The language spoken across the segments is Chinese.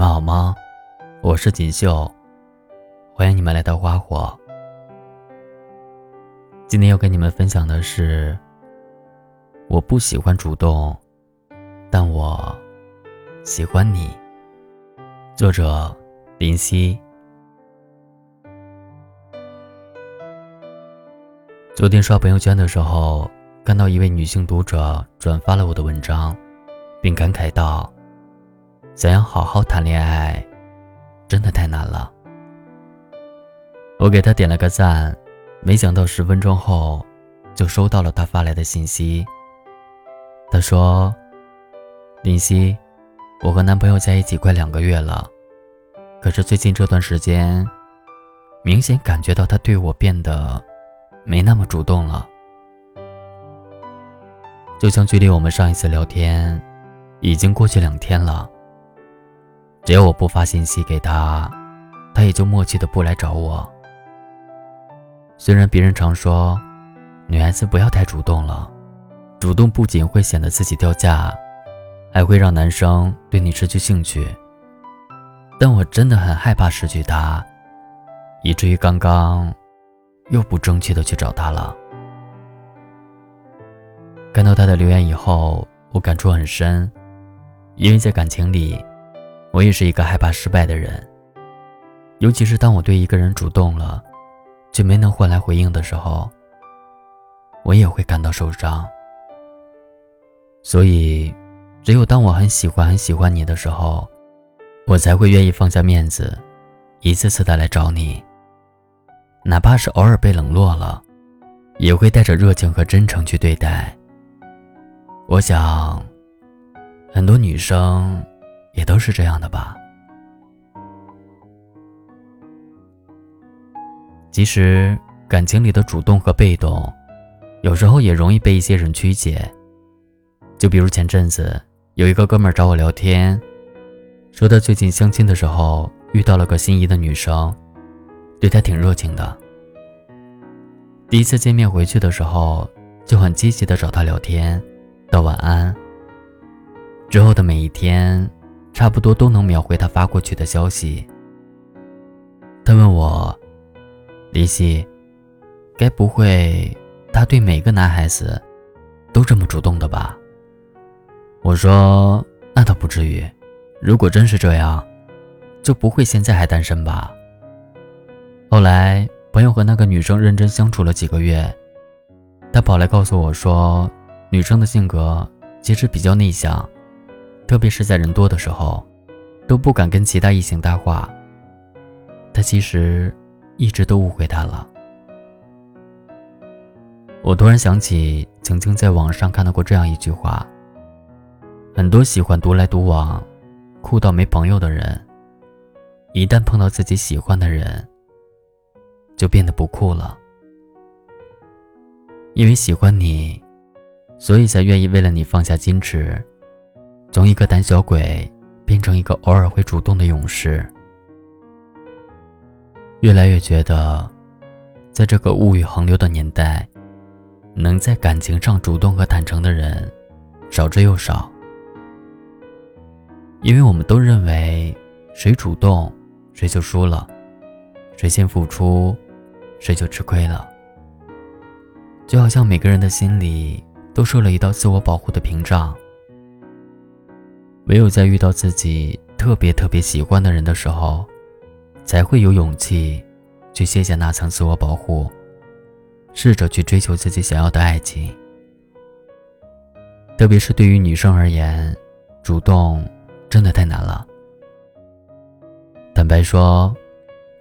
你们好吗？我是锦绣，欢迎你们来到花火。今天要跟你们分享的是，我不喜欢主动，但我喜欢你。作者林夕。昨天刷朋友圈的时候，看到一位女性读者转发了我的文章，并感慨道。想要好好谈恋爱，真的太难了。我给他点了个赞，没想到十分钟后，就收到了他发来的信息。他说：“林夕，我和男朋友在一起快两个月了，可是最近这段时间，明显感觉到他对我变得没那么主动了。就像距离我们上一次聊天，已经过去两天了。”只要我不发信息给他，他也就默契的不来找我。虽然别人常说，女孩子不要太主动了，主动不仅会显得自己掉价，还会让男生对你失去兴趣。但我真的很害怕失去他，以至于刚刚又不争气的去找他了。看到他的留言以后，我感触很深，因为在感情里。我也是一个害怕失败的人，尤其是当我对一个人主动了，却没能换来回应的时候，我也会感到受伤。所以，只有当我很喜欢很喜欢你的时候，我才会愿意放下面子，一次次的来找你。哪怕是偶尔被冷落了，也会带着热情和真诚去对待。我想，很多女生。也都是这样的吧。其实感情里的主动和被动，有时候也容易被一些人曲解。就比如前阵子有一个哥们儿找我聊天，说他最近相亲的时候遇到了个心仪的女生，对他挺热情的。第一次见面回去的时候，就很积极的找他聊天，道晚安。之后的每一天。差不多都能秒回他发过去的消息。他问我：“林夕，该不会他对每个男孩子都这么主动的吧？”我说：“那倒不至于，如果真是这样，就不会现在还单身吧。”后来朋友和那个女生认真相处了几个月，他跑来告诉我说：“女生的性格其实比较内向。”特别是在人多的时候，都不敢跟其他异性搭话。他其实一直都误会他了。我突然想起曾经在网上看到过这样一句话：很多喜欢独来独往、酷到没朋友的人，一旦碰到自己喜欢的人，就变得不酷了。因为喜欢你，所以才愿意为了你放下矜持。从一个胆小鬼变成一个偶尔会主动的勇士，越来越觉得，在这个物欲横流的年代，能在感情上主动和坦诚的人少之又少。因为我们都认为，谁主动，谁就输了；谁先付出，谁就吃亏了。就好像每个人的心里都设了一道自我保护的屏障。唯有在遇到自己特别特别喜欢的人的时候，才会有勇气去卸下那层自我保护，试着去追求自己想要的爱情。特别是对于女生而言，主动真的太难了。坦白说，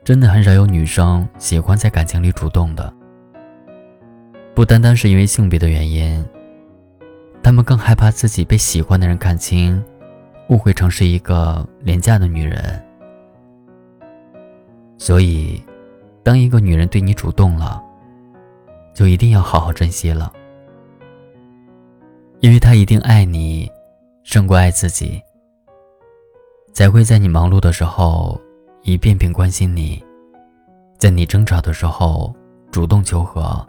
真的很少有女生喜欢在感情里主动的，不单单是因为性别的原因，她们更害怕自己被喜欢的人看清。误会成是一个廉价的女人，所以，当一个女人对你主动了，就一定要好好珍惜了，因为她一定爱你，胜过爱自己，才会在你忙碌的时候一遍遍关心你，在你争吵的时候主动求和，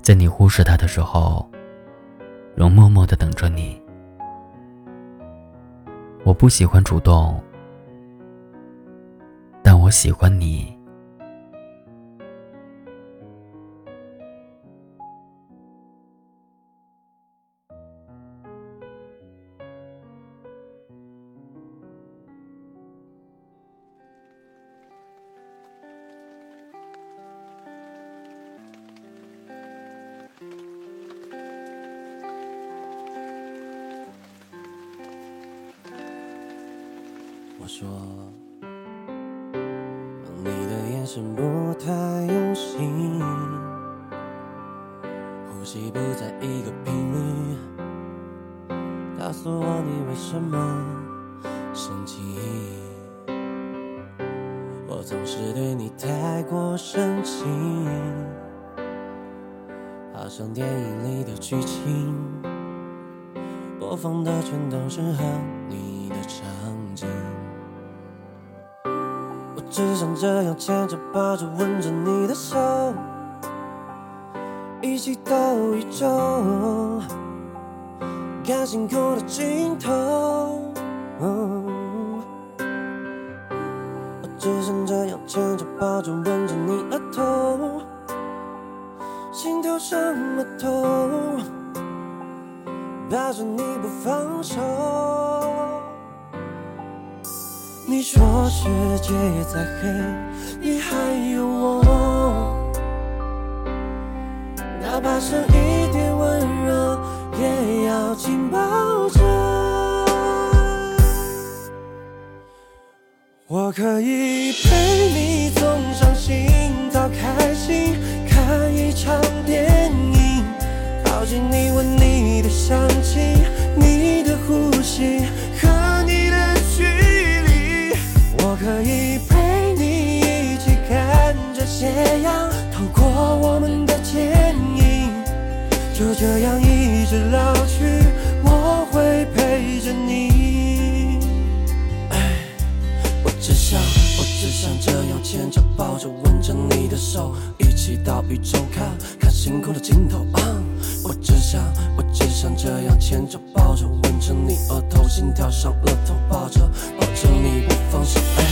在你忽视她的时候，仍默默的等着你。我不喜欢主动但我喜欢你。说，你的眼神不太用心，呼吸不在一个频率，告诉我你为什么生气。我总是对你太过深情，好像电影里的剧情，播放的全都是和你。只想这样牵着、抱着、吻着你的手，一起到宇宙，看星空的尽头。我只想这样牵着、抱着、吻着你额头，心跳什么痛，抱着你不放手。你说世界再黑，你还有我，哪怕剩一点温热，也要紧抱着。我可以陪你从伤心到开心，看一场电影，靠近你闻你的香气，你的呼吸这样一直老去，我会陪着你。我只想，我只想这样牵着、抱着、吻着你的手，一起到宇宙看看星空的尽头。啊我只想，我只想这样牵着、抱着、吻着你额头，心跳上了头，抱着抱着你不放手。哎，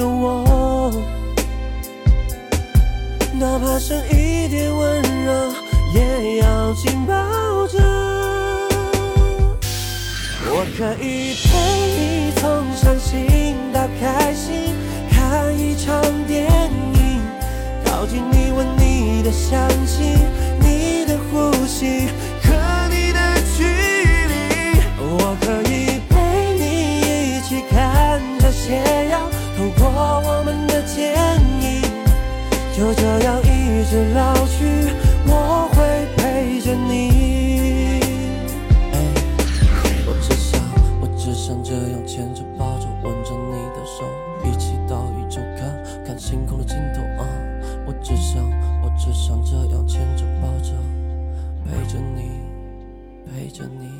有我，哪怕剩一点温柔，也要紧抱着。我可以陪你从伤心到开心，看一场电影，靠近你闻你的香气，就这样一直老去，我会陪着你。我只想，我只想这样牵着、抱着、吻着你的手，一起到宇宙看看星空的尽头啊！我只想，我只想这样牵着、抱着，陪着你，陪着你。